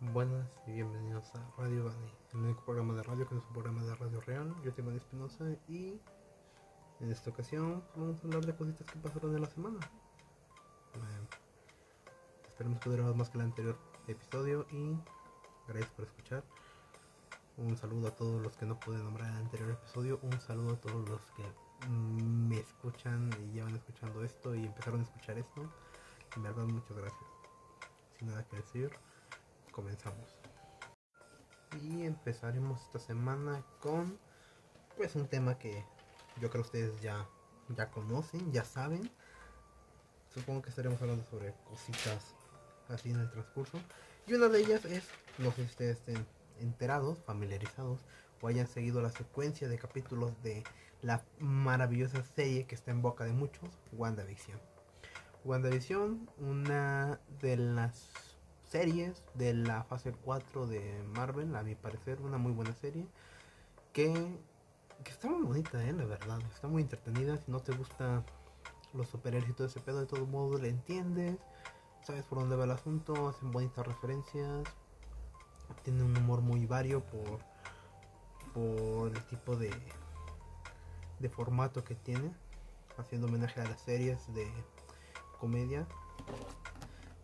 Buenas y bienvenidos a Radio Bani, el único programa de radio que es un programa de radio real. Yo soy Bani Espinosa y en esta ocasión vamos a hablar de cositas que pasaron en la semana. Eh, esperemos que durara más que el anterior episodio y gracias por escuchar. Un saludo a todos los que no pude nombrar el anterior episodio. Un saludo a todos los que me escuchan y llevan escuchando esto y empezaron a escuchar esto. En verdad, muchas gracias. Sin nada que decir, comenzamos. Y empezaremos esta semana con pues un tema que yo creo ustedes ya, ya conocen, ya saben. Supongo que estaremos hablando sobre cositas así en el transcurso. Y una de ellas es, no sé si ustedes estén enterados, familiarizados o hayan seguido la secuencia de capítulos de la maravillosa serie que está en boca de muchos, WandaVision. WandaVision, una de las series de la fase 4 de Marvel, a mi parecer, una muy buena serie que, está muy bonita, ¿eh? la verdad, está muy entretenida. Si no te gusta los superhéroes y todo ese pedo, de todo modo le entiendes, sabes por dónde va el asunto, hacen bonitas referencias, tiene un humor muy vario por, por el tipo de, de formato que tiene, haciendo homenaje a las series de comedia.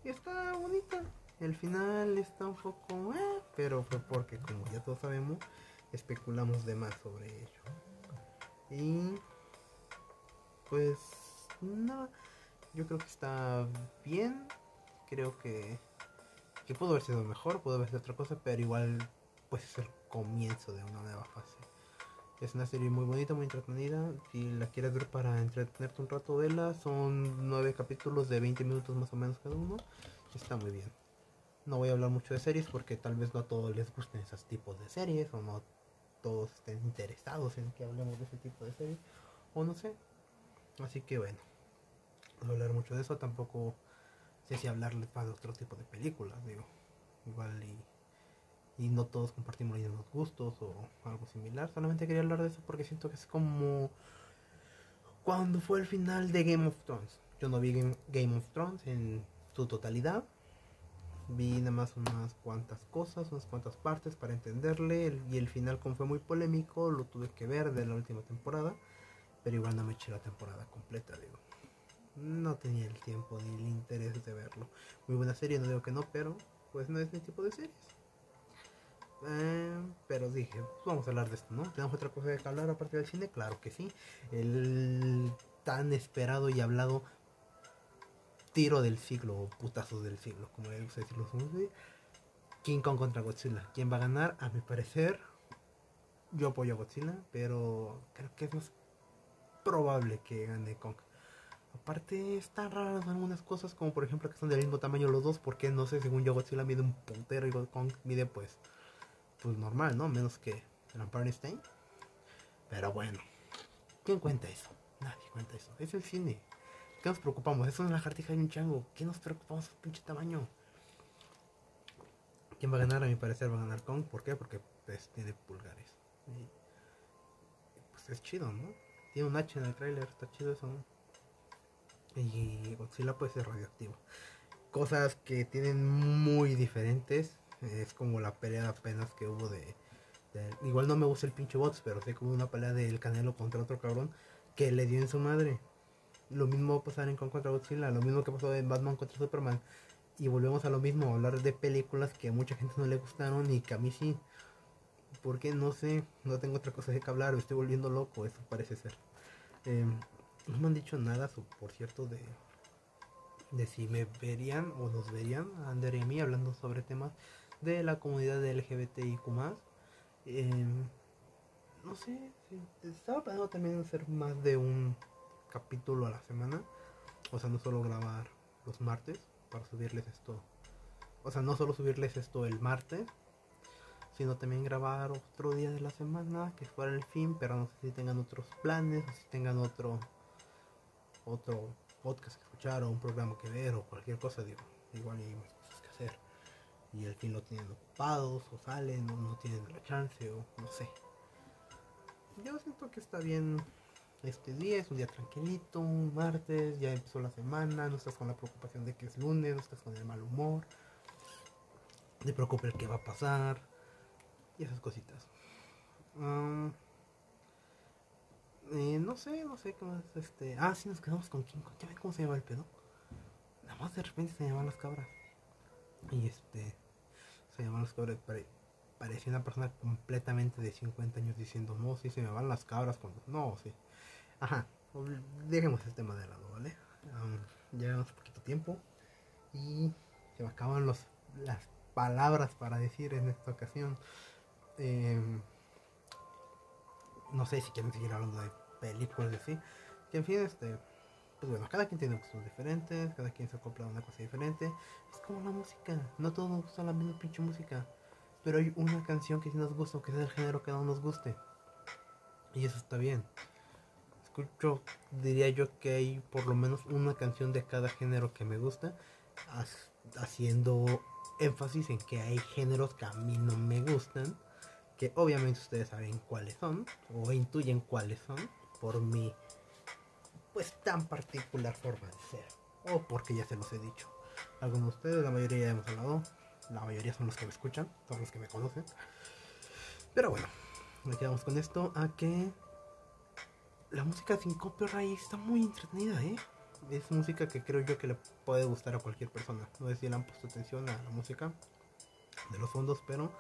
Y está bonita. El final está un poco... Eh, pero fue porque, como ya todos sabemos, especulamos de más sobre ello. Y... Pues... No, yo creo que está bien. Creo que... Que pudo haber sido mejor, pudo haber sido otra cosa, pero igual pues es el comienzo de una nueva fase. Es una serie muy bonita, muy entretenida. Si la quieres ver para entretenerte un rato, vela. Son nueve capítulos de 20 minutos más o menos cada uno. Está muy bien. No voy a hablar mucho de series porque tal vez no a todos les gusten esos tipos de series o no todos estén interesados en que hablemos de ese tipo de series o no sé. Así que bueno, no voy a hablar mucho de eso. Tampoco sé si hablarles para otro tipo de películas, digo. Igual y, y no todos compartimos los mismos gustos o algo similar. Solamente quería hablar de eso porque siento que es como cuando fue el final de Game of Thrones. Yo no vi Game of Thrones en su totalidad. Vi nada más unas cuantas cosas, unas cuantas partes para entenderle. y el final, como fue muy polémico, lo tuve que ver de la última temporada. Pero igual no me eché la temporada completa, digo. No tenía el tiempo ni el interés de verlo. Muy buena serie, no digo que no, pero pues no es mi tipo de series. Eh, pero dije, pues, vamos a hablar de esto, ¿no? ¿Tenemos otra cosa que hablar aparte del cine? Claro que sí. El tan esperado y hablado tiro del siglo, o putazos del siglo, como le gusta decir los hombres. King Kong contra Godzilla. ¿Quién va a ganar? A mi parecer, yo apoyo a Godzilla, pero creo que es más probable que gane Kong. Aparte, están raras algunas cosas, como por ejemplo que son del mismo tamaño los dos, porque no sé, según yo Godzilla mide un puntero y Kong mide pues, pues normal, ¿no? Menos que State. Pero bueno, ¿quién cuenta eso? Nadie cuenta eso. Es el cine. ¿Qué nos preocupamos? Eso es la jartija de un chango. ¿Qué nos preocupamos por pinche tamaño? ¿Quién va a ganar? A mi parecer va a ganar Kong. ¿Por qué? Porque pues, tiene pulgares. Pues es chido, ¿no? Tiene un H en el tráiler, está chido eso, ¿no? Y Godzilla puede ser radioactivo. Cosas que tienen muy diferentes. Es como la pelea apenas que hubo de, de- Igual no me gusta el pinche bots, pero sé hubo una pelea del Canelo contra otro cabrón que le dio en su madre. Lo mismo va a pasar en Kong contra Godzilla, lo mismo que pasó en Batman contra Superman. Y volvemos a lo mismo, hablar de películas que a mucha gente no le gustaron y que a mí sí. Porque no sé, no tengo otra cosa de que hablar, me estoy volviendo loco, eso parece ser. Eh, no me han dicho nada, por cierto, de, de si me verían o nos verían, Ander y mí, hablando sobre temas de la comunidad de LGBTIQ. Eh, no sé, estaba planeando también hacer más de un capítulo a la semana. O sea, no solo grabar los martes para subirles esto. O sea, no solo subirles esto el martes, sino también grabar otro día de la semana que fuera el fin, pero no sé si tengan otros planes o si tengan otro otro podcast que escuchar o un programa que ver o cualquier cosa, digo, igual hay más cosas que hacer. Y el fin lo tienen ocupados o salen o no tienen la chance o no sé. Yo siento que está bien este día, es un día tranquilito, un martes, ya empezó la semana, no estás con la preocupación de que es lunes, no estás con el mal humor. te preocupe el que va a pasar y esas cositas. Eh, no sé, no sé cómo es este. Ah, sí, nos quedamos con King Kong. ¿Ya ven cómo se llama el pedo? Nada más de repente se llaman las cabras. Y este. Se llaman las cabras. Pare, parecía una persona completamente de 50 años diciendo, no, sí, se me van las cabras. Cuando... No, sí. Ajá, dejemos el tema de lado, ¿vale? Um, llevamos poquito tiempo. Y se me acaban los, las palabras para decir en esta ocasión. Eh, no sé si quieren seguir hablando de películas y así. Que en fin, este, pues bueno, cada quien tiene gustos diferentes, cada quien se compra una cosa diferente. Es como la música, no todos nos gusta la misma pinche música. Pero hay una canción que sí nos gusta, que es el género que no nos guste. Y eso está bien. Escucho, diría yo que hay por lo menos una canción de cada género que me gusta, haciendo énfasis en que hay géneros que a mí no me gustan que obviamente ustedes saben cuáles son o intuyen cuáles son por mi pues tan particular forma de ser o porque ya se los he dicho. Algunos de ustedes, la mayoría ya hemos hablado, la mayoría son los que me escuchan, son los que me conocen. Pero bueno, me quedamos con esto a que la música sin copyright está muy entretenida, ¿eh? Es música que creo yo que le puede gustar a cualquier persona. No sé si le han puesto atención a la música de los fondos, pero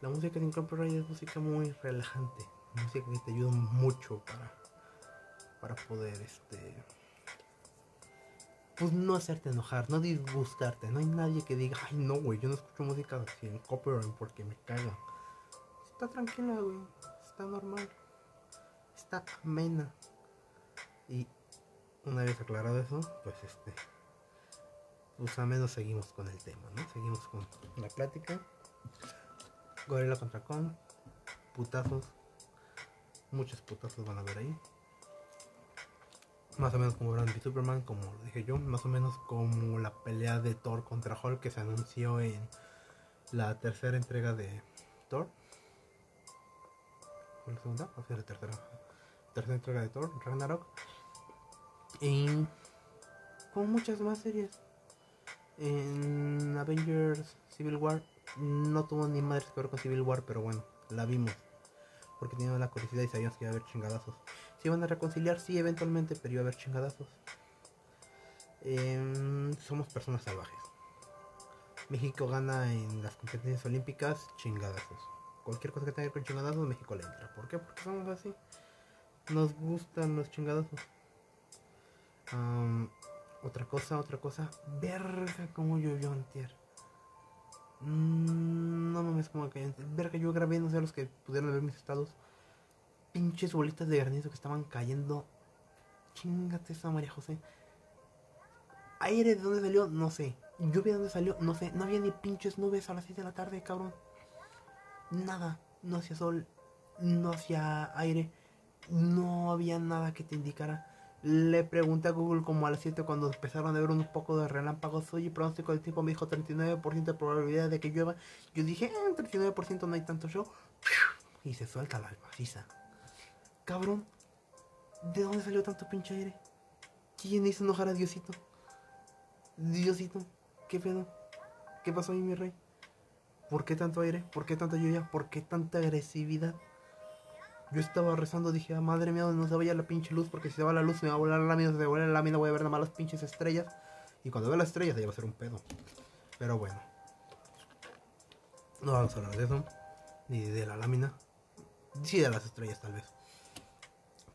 la música sin copyright es música muy relajante, música que te ayuda mucho para, para poder este pues no hacerte enojar, no disgustarte. No hay nadie que diga, ay no, güey, yo no escucho música sin copyright porque me caga. Está tranquila, güey, está normal, está amena. Y una vez aclarado eso, pues este, pues a menos seguimos con el tema, ¿no? Seguimos con la plática. Gorilla contra Kong. Putazos. Muchos putazos van a ver ahí. Más o menos como Brandy Superman, como lo dije yo. Más o menos como la pelea de Thor contra Hulk que se anunció en la tercera entrega de Thor. ¿Fue la segunda? ¿O fue la tercera? Tercera entrega de Thor, Ragnarok. Y como muchas más series. En Avengers Civil War no tuvo ni madre que ver con Civil War, pero bueno, la vimos. Porque teníamos la curiosidad y sabíamos que iba a haber chingadazos. Se iban a reconciliar, sí, eventualmente, pero iba a haber chingadazos. Em, somos personas salvajes. México gana en las competencias olímpicas chingadazos. Cualquier cosa que tenga que ver con chingadazos, México le entra. ¿Por qué? Porque somos así. Nos gustan los chingadazos. otra cosa, otra cosa. Verga como llovió antier. Mm, no mames, como que. Ver que yo grabé, no sé los que pudieron ver mis estados. Pinches bolitas de granizo que estaban cayendo. Chingate esa María José. Aire de dónde salió, no sé. Lluvia de dónde salió, no sé. No había ni pinches nubes a las 6 de la tarde, cabrón. Nada. No hacía sol. No hacía aire. No había nada que te indicara le pregunté a Google como a las 7 cuando empezaron a ver un poco de relámpagos. Oye, pronóstico del tiempo me dijo 39% de probabilidad de que llueva. Yo dije, eh, 39% no hay tanto show. Y se suelta la almaciza. Cabrón, ¿de dónde salió tanto pinche aire? ¿Quién hizo enojar a Diosito? Diosito, ¿qué pedo? ¿Qué pasó ahí, mi rey? ¿Por qué tanto aire? ¿Por qué tanta lluvia? ¿Por qué tanta agresividad? Yo estaba rezando, dije, ah, madre mía, no se vaya la pinche luz, porque si se va la luz me va a volar la lámina, se va la lámina voy a ver nada más las pinches estrellas. Y cuando vea las estrellas ya va a ser un pedo. Pero bueno. No vamos a hablar de eso. Ni de la lámina. Sí de las estrellas tal vez.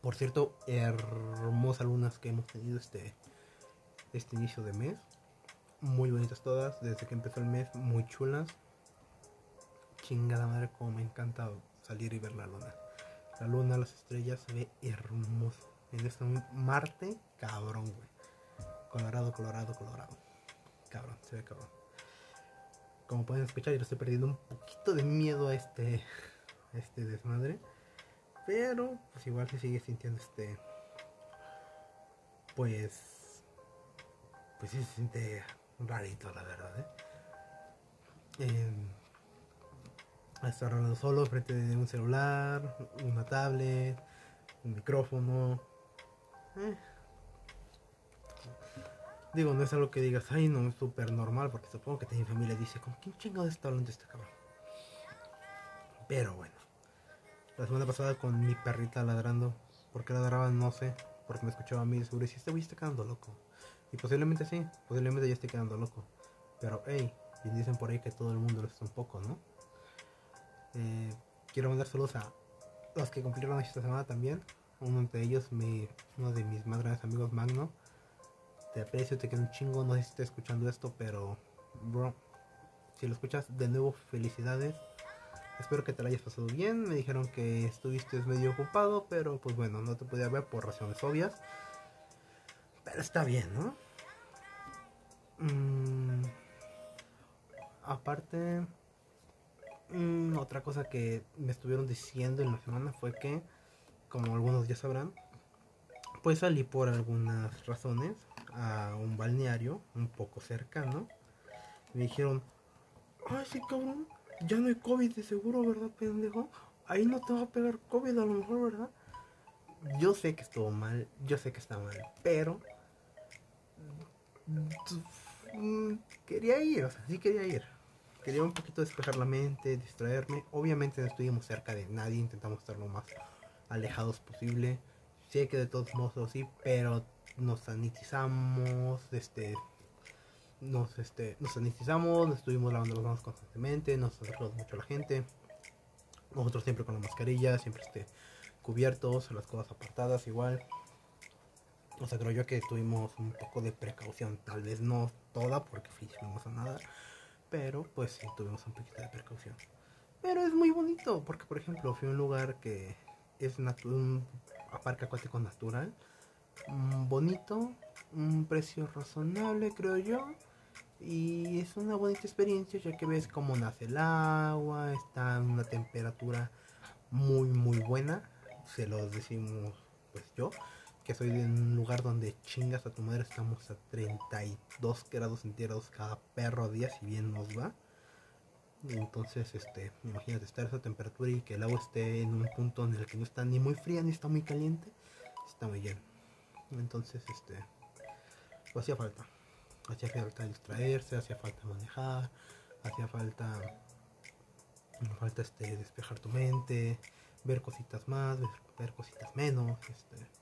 Por cierto, hermosas lunas que hemos tenido este, este inicio de mes. Muy bonitas todas. Desde que empezó el mes, muy chulas. Chingada madre, como me encanta salir y ver la luna. La luna, las estrellas, se ve hermoso. En este Marte, cabrón, güey. Colorado, colorado, colorado. Cabrón, se ve cabrón. Como pueden escuchar, yo estoy perdiendo un poquito de miedo a este, este desmadre. Pero, pues igual se sigue sintiendo este. Pues. Pues sí se siente rarito, la verdad, ¿eh? eh estar hablando solo frente de un celular, una tablet, un micrófono. Digo, no es algo que digas, ay, no, es súper normal, porque supongo que mi familia dice, ¿con quién chingado está hablando este cabrón? Pero bueno, la semana pasada con mi perrita ladrando, porque ladraba, no sé, porque me escuchaba a mí, seguro, si este güey está quedando loco. Y posiblemente sí, posiblemente ya esté quedando loco. Pero, hey, bien dicen por ahí que todo el mundo lo está un poco, ¿no? Eh, quiero mandar saludos a los que cumplieron esta semana también. Uno de ellos, mi, uno de mis más grandes amigos, Magno. Te aprecio, te quiero un chingo. No sé si estás escuchando esto, pero, bro, si lo escuchas, de nuevo, felicidades. Espero que te lo hayas pasado bien. Me dijeron que estuviste medio ocupado, pero pues bueno, no te podía ver por razones obvias. Pero está bien, ¿no? Mm, aparte, mm, otra cosa que me estuvieron diciendo en la semana fue que, como algunos ya sabrán, pues salí por algunas razones a un balneario un poco cercano. Me dijeron, ay, sí, cabrón, ya no hay COVID de seguro, ¿verdad, pendejo? Ahí no te va a pegar COVID a lo mejor, ¿verdad? Yo sé que estuvo mal, yo sé que está mal, pero... Mm, quería ir, o sea, sí quería ir. Quería un poquito despejar la mente, distraerme. Obviamente no estuvimos cerca de nadie, intentamos estar lo más alejados posible. Sé que de todos modos sí, pero nos sanitizamos, este, nos, este, nos sanitizamos, nos estuvimos lavando las manos constantemente, nos acercamos mucho a la gente. Nosotros siempre con la mascarilla, siempre este, cubiertos, las cosas apartadas igual. O sea, creo yo que tuvimos un poco de precaución, tal vez no toda porque fuimos a nada, pero pues sí tuvimos un poquito de precaución. Pero es muy bonito, porque por ejemplo fui a un lugar que es un parque acuático natural, mm, bonito, un precio razonable creo yo, y es una bonita experiencia ya que ves cómo nace el agua, está en una temperatura muy muy buena, se los decimos pues yo, que soy de un lugar donde chingas a tu madre estamos a 32 grados centígrados cada perro día si bien nos va. Entonces, este, imagínate estar esa temperatura y que el agua esté en un punto en el que no está ni muy fría ni está muy caliente, está muy bien. Entonces, este, pues hacía falta hacía falta distraerse, hacía falta manejar, hacía falta, falta este, despejar tu mente, ver cositas más, ver, cositas menos, este,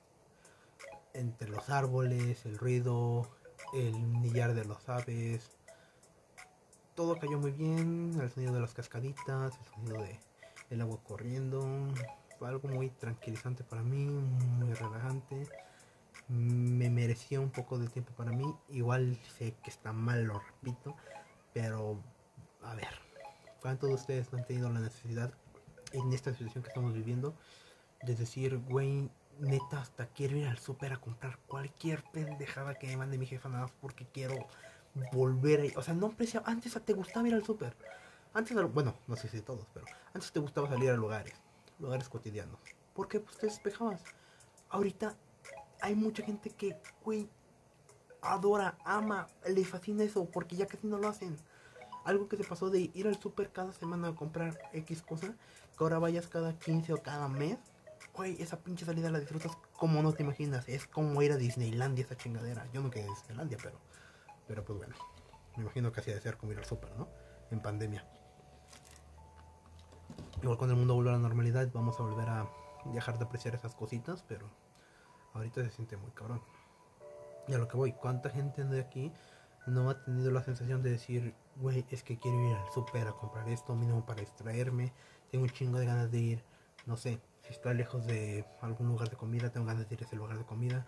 entre los árboles, el ruido, el nillar de los aves, todo cayó muy bien, el sonido de las cascaditas, el sonido de el agua corriendo, fue algo muy tranquilizante para mí, muy relajante. Me merecía un poco de tiempo para mí. Igual sé que está mal, lo repito, pero a ver, ¿cuántos de ustedes han tenido la necesidad en esta situación que estamos viviendo de decir, güey, neta, hasta quiero ir al súper a comprar cualquier pendejada que me mande mi jefa nada más porque quiero volver ahí. O sea, no apreciaba, antes te gustaba ir al súper. Antes, bueno, no sé si todos, pero antes te gustaba salir a lugares, lugares cotidianos. Porque pues te despejabas. Ahorita hay mucha gente que, güey, adora, ama, le fascina eso, porque ya casi no lo hacen. Algo que se pasó de ir al super cada semana a comprar X cosa, que ahora vayas cada 15 o cada mes. Güey, esa pinche salida la disfrutas como no te imaginas. Es como ir a Disneylandia esa chingadera. Yo no quedé en Disneylandia, pero, pero pues bueno. Me imagino que así de ser como ir al super, ¿no? En pandemia. Igual cuando el mundo vuelva a la normalidad, vamos a volver a dejar de apreciar esas cositas, pero ahorita se siente muy cabrón. Y a lo que voy, ¿cuánta gente de aquí no ha tenido la sensación de decir, güey, es que quiero ir al super a comprar esto mínimo para distraerme, tengo un chingo de ganas de ir, no sé, si está lejos de algún lugar de comida, tengo ganas de ir a ese lugar de comida,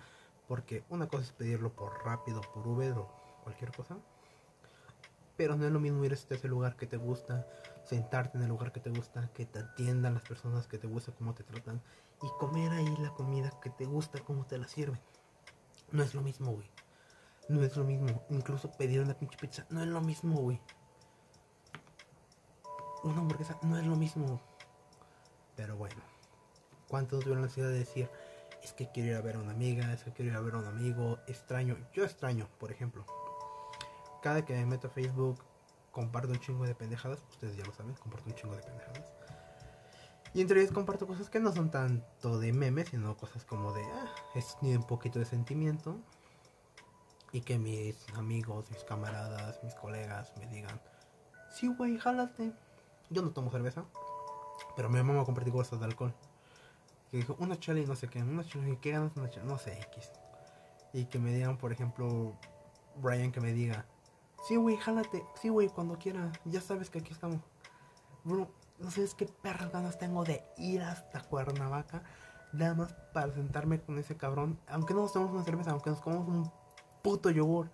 porque una cosa es pedirlo por rápido, por Uber o cualquier cosa, pero no es lo mismo ir a ese lugar que te gusta, sentarte en el lugar que te gusta, que te atiendan las personas que te gusta, cómo te tratan y comer ahí la comida que te gusta, cómo te la sirven. No es lo mismo, güey. No es lo mismo. Incluso pedir una pinche pizza no es lo mismo, güey. Una hamburguesa no es lo mismo. Pero bueno. ¿Cuántos tuvieron la necesidad de decir, es que quiero ir a ver a una amiga, es que quiero ir a ver a un amigo, extraño? Yo extraño, por ejemplo. Cada que me meto a Facebook, comparto un chingo de pendejadas. Ustedes ya lo saben, comparto un chingo de pendejadas y entre ellos comparto cosas que no son tanto de memes, sino cosas como de, ah, es ni un poquito de sentimiento. y que mis amigos, mis camaradas, mis colegas me digan, sí, güey, jálate. Yo no tomo cerveza, pero mi mamá compartir cosas de alcohol. Que dijo, una chela y no sé qué, una chela y qué ganas, una chela, no sé, X. Y que me digan, por ejemplo, Brian que me diga, sí, güey, jálate, sí, güey, cuando quiera, ya sabes que aquí estamos. Bro, no sabes qué perras ganas tengo de ir hasta Cuernavaca, nada más para sentarme con ese cabrón, aunque no nos tomemos una cerveza, aunque nos comamos un puto yogur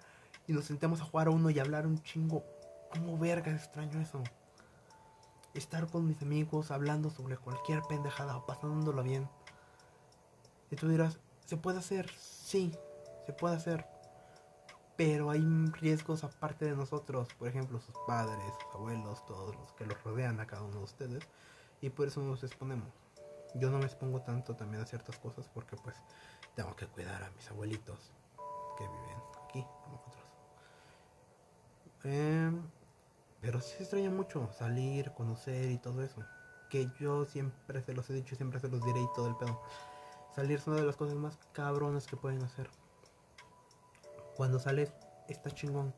y nos sentemos a jugar a uno y hablar un chingo. ¿Cómo verga extraño eso? Estar con mis amigos hablando sobre cualquier pendejada o pasándolo bien. Y tú dirás, ¿se puede hacer? Sí, se puede hacer. Pero hay riesgos aparte de nosotros, por ejemplo, sus padres, sus abuelos, todos los que los rodean a cada uno de ustedes. Y por eso nos exponemos. Yo no me expongo tanto también a ciertas cosas porque pues tengo que cuidar a mis abuelitos que viven aquí con nosotros. Em, pero sí se extraña mucho salir, conocer y todo eso. Que yo siempre se los he dicho, siempre se los diré y todo el pedo. Salir es una de las cosas más cabronas que pueden hacer. Cuando sales está chingón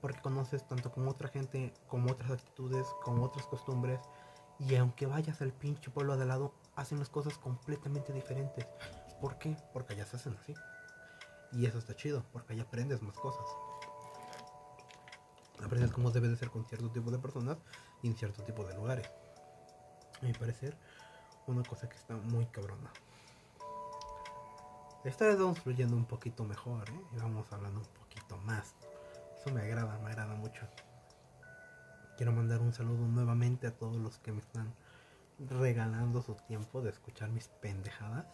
porque conoces tanto como otra gente, como otras actitudes, como otras costumbres. Y aunque vayas al pinche pueblo de lado, hacen las cosas completamente diferentes. ¿Por qué? Porque allá se hacen así. Y eso está chido, porque ahí aprendes más cosas. Aprendes cómo debe de ser con cierto tipo de personas y en cierto tipo de lugares. A mi parecer, una cosa que está muy cabrona. Esta vez vamos fluyendo un poquito mejor, ¿eh? Y vamos hablando un poquito más. Eso me agrada, me agrada mucho. Quiero mandar un saludo nuevamente a todos los que me están regalando su tiempo de escuchar mis pendejadas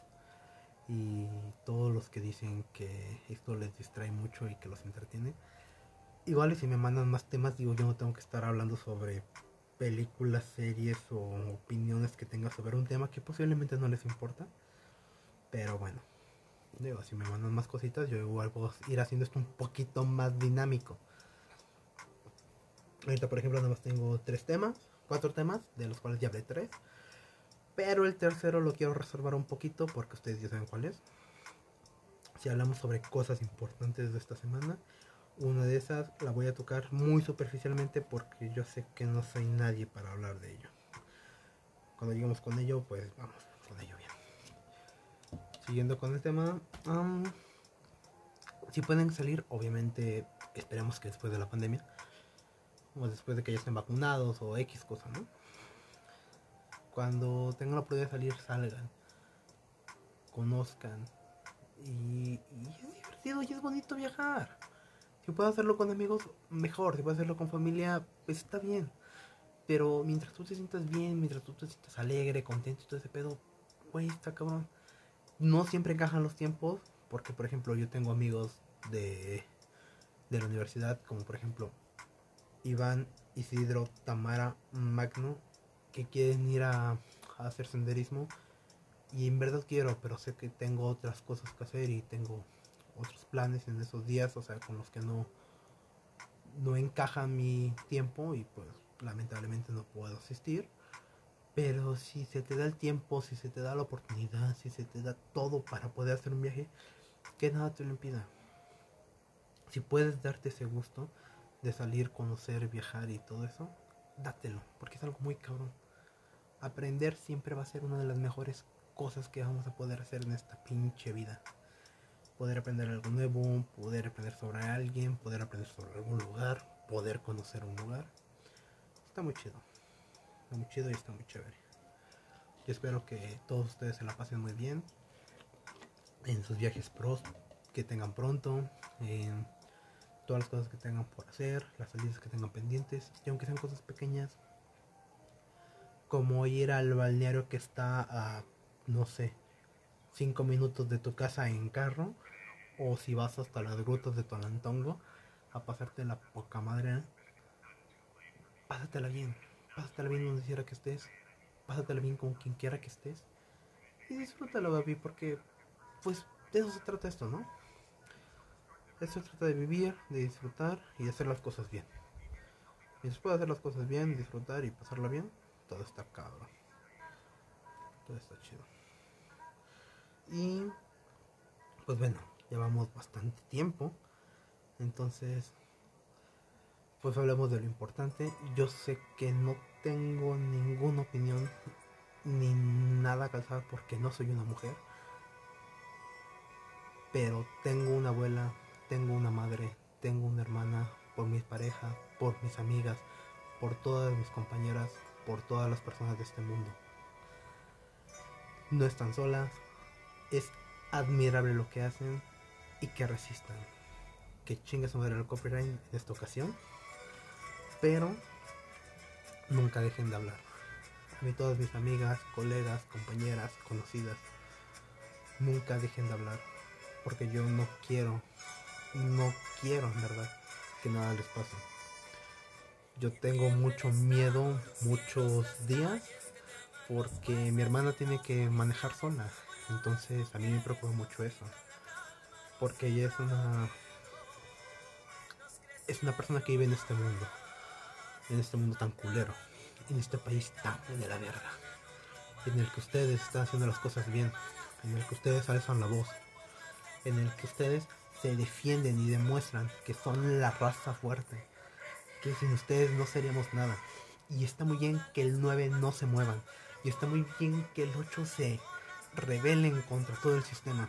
y todos los que dicen que esto les distrae mucho y que los entretiene. Igual y si me mandan más temas, digo, yo no tengo que estar hablando sobre películas, series o opiniones que tenga sobre un tema que posiblemente no les importa. Pero bueno, digo, si me mandan más cositas, yo igual puedo ir haciendo esto un poquito más dinámico. Ahorita, por ejemplo, nada más tengo tres temas, cuatro temas, de los cuales ya hablé tres. Pero el tercero lo quiero reservar un poquito porque ustedes ya saben cuál es. Si hablamos sobre cosas importantes de esta semana, una de esas la voy a tocar muy superficialmente porque yo sé que no soy nadie para hablar de ello. Cuando lleguemos con ello, pues vamos con ello bien. Siguiendo con el tema, si pueden salir, obviamente esperemos que después de la pandemia, o después de que ya estén vacunados o X cosa, ¿no? cuando tengan la oportunidad de salir, salgan, conozcan. Y, es divertido y es bonito viajar. Si puedo hacerlo con amigos, mejor. Si puedo hacerlo con familia, pues está bien. Pero mientras tú te sientas bien, mientras tú te sientas alegre, contento y todo ese pedo, güey, está cabrón. No siempre encajan los tiempos, porque por ejemplo yo tengo amigos de, de la universidad, como por ejemplo Iván, Isidro, Tamara, Magno que quieren ir a, hacer senderismo y en verdad quiero, pero sé que tengo otras cosas que hacer y tengo otros planes en esos días, o sea, con los que no no encaja mi tiempo y pues lamentablemente no puedo asistir. Pero si se te da el tiempo, si se te da la oportunidad, si se te da todo para poder hacer un viaje, que nada te lo impida. Si puedes darte ese gusto de salir, conocer, viajar y todo eso, dátelo, porque es algo muy cabrón. Aprender siempre va a ser una de las mejores cosas que vamos a poder hacer en esta pinche vida. Poder aprender algo nuevo, poder aprender sobre alguien, poder aprender sobre algún lugar, poder conocer un lugar. Está muy chido. Está muy chido y está muy chévere. Yo espero que todos ustedes se la pasen muy bien en sus viajes pros que tengan pronto, en todas las cosas que tengan por hacer, las salidas que tengan pendientes, y aunque sean cosas pequeñas, como ir al balneario que está a, no sé, 5 minutos de tu casa en carro, o si vas hasta las grutas de Tolantongo a pasarte la poca madre, pásatela bien, pásatela bien donde quiera que estés, pásatela bien con quien quiera que estés, y disfrútalo, baby, porque, pues, de eso se trata esto, ¿no? Esto se trata de vivir, de disfrutar y de hacer las cosas bien. Y después de hacer las cosas bien, disfrutar y pasarla bien, todo está cabrón. Todo está chido. Y pues bueno, llevamos bastante tiempo. Entonces, pues hablamos de lo importante. Yo sé que no tengo ninguna opinión ni nada calzada porque no soy una mujer. Pero tengo una abuela, tengo una madre, tengo una hermana, por mi pareja, por mis amigas, por todas mis compañeras, por todas las personas de este mundo. No están solas, es admirable lo que hacen y que resistan. Que chingas madre el copyright en esta ocasión, pero nunca dejen de hablar. A mí todas mis amigas, colegas, compañeras, conocidas, nunca dejen de hablar, porque yo no quiero, no quiero en verdad que nada les pase. Yo tengo mucho miedo muchos días porque mi hermana tiene que manejar sola. Entonces a mí me preocupa mucho eso. Porque ella es una es una persona que vive en este mundo. En este mundo tan culero. En este país tan de la verga. En el que ustedes están haciendo las cosas bien. En el que ustedes alzan la voz. En el que ustedes se defienden y demuestran que son la raza fuerte. Que sin ustedes no seríamos nada. Y está muy bien que el 9 no se muevan. Y está muy bien que el 8 se rebelen contra todo el sistema.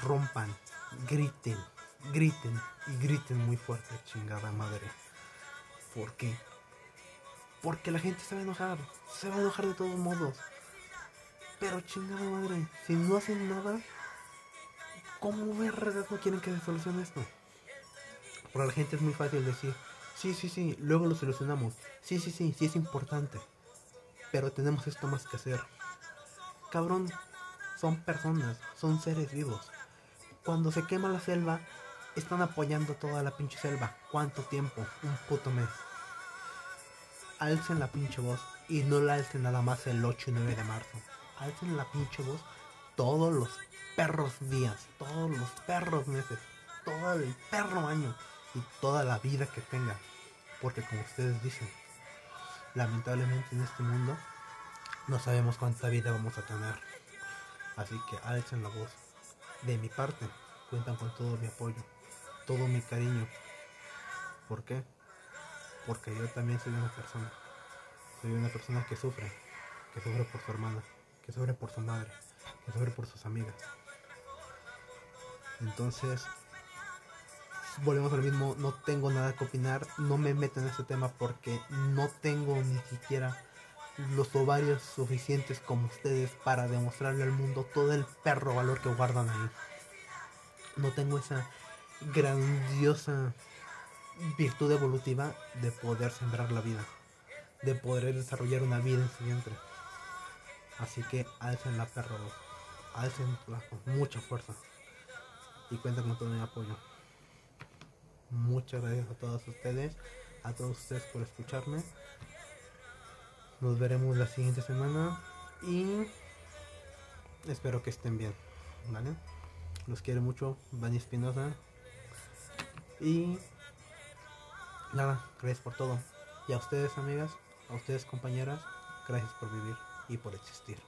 Rompan, griten, griten y griten muy fuerte, chingada madre. ¿Por qué? Porque la gente se va a enojar. Se va a enojar de todos modos. Pero chingada madre, si no hacen nada, ¿Cómo vergas no quieren que se solucione esto? Para la gente es muy fácil decir, sí, sí, sí, luego lo solucionamos. Sí, sí, sí, sí es importante. Pero tenemos esto más que hacer. Cabrón, son personas, son seres vivos. Cuando se quema la selva, están apoyando toda la pinche selva. ¿Cuánto tiempo? Un puto mes. Alcen la pinche voz y no la alcen nada más el 8 y 9 de marzo. Alcen la pinche voz todos los perros días, todos los perros meses, todo el perro año y toda la vida que tenga. Porque como ustedes dicen, lamentablemente en este mundo no sabemos cuánta vida vamos a tener. Así que alcen la voz. De mi parte, cuentan con todo mi apoyo, todo mi cariño. ¿Por qué? Porque yo también soy una persona. Soy una persona que sufre, que sufre por su hermana, que sufre por su madre, que sufre por sus amigas. Entonces, volvemos a lo mismo, no tengo nada que opinar, no me meto en este tema porque no tengo ni siquiera los ovarios suficientes como ustedes para demostrarle al mundo todo el perro valor que guardan ahí. No tengo esa grandiosa virtud evolutiva de poder sembrar la vida, de poder desarrollar una vida en su vientre. Así que alcen la perro, alcenla con mucha fuerza y cuenta con todo mi apoyo. Muchas gracias a todos ustedes, a todos ustedes por escucharme. Nos veremos la siguiente semana y espero que estén bien. ¿Vale? Los quiero mucho, Bani Espinosa. Y nada, gracias por todo. Y a ustedes, amigas, a ustedes, compañeras, gracias por vivir y por existir.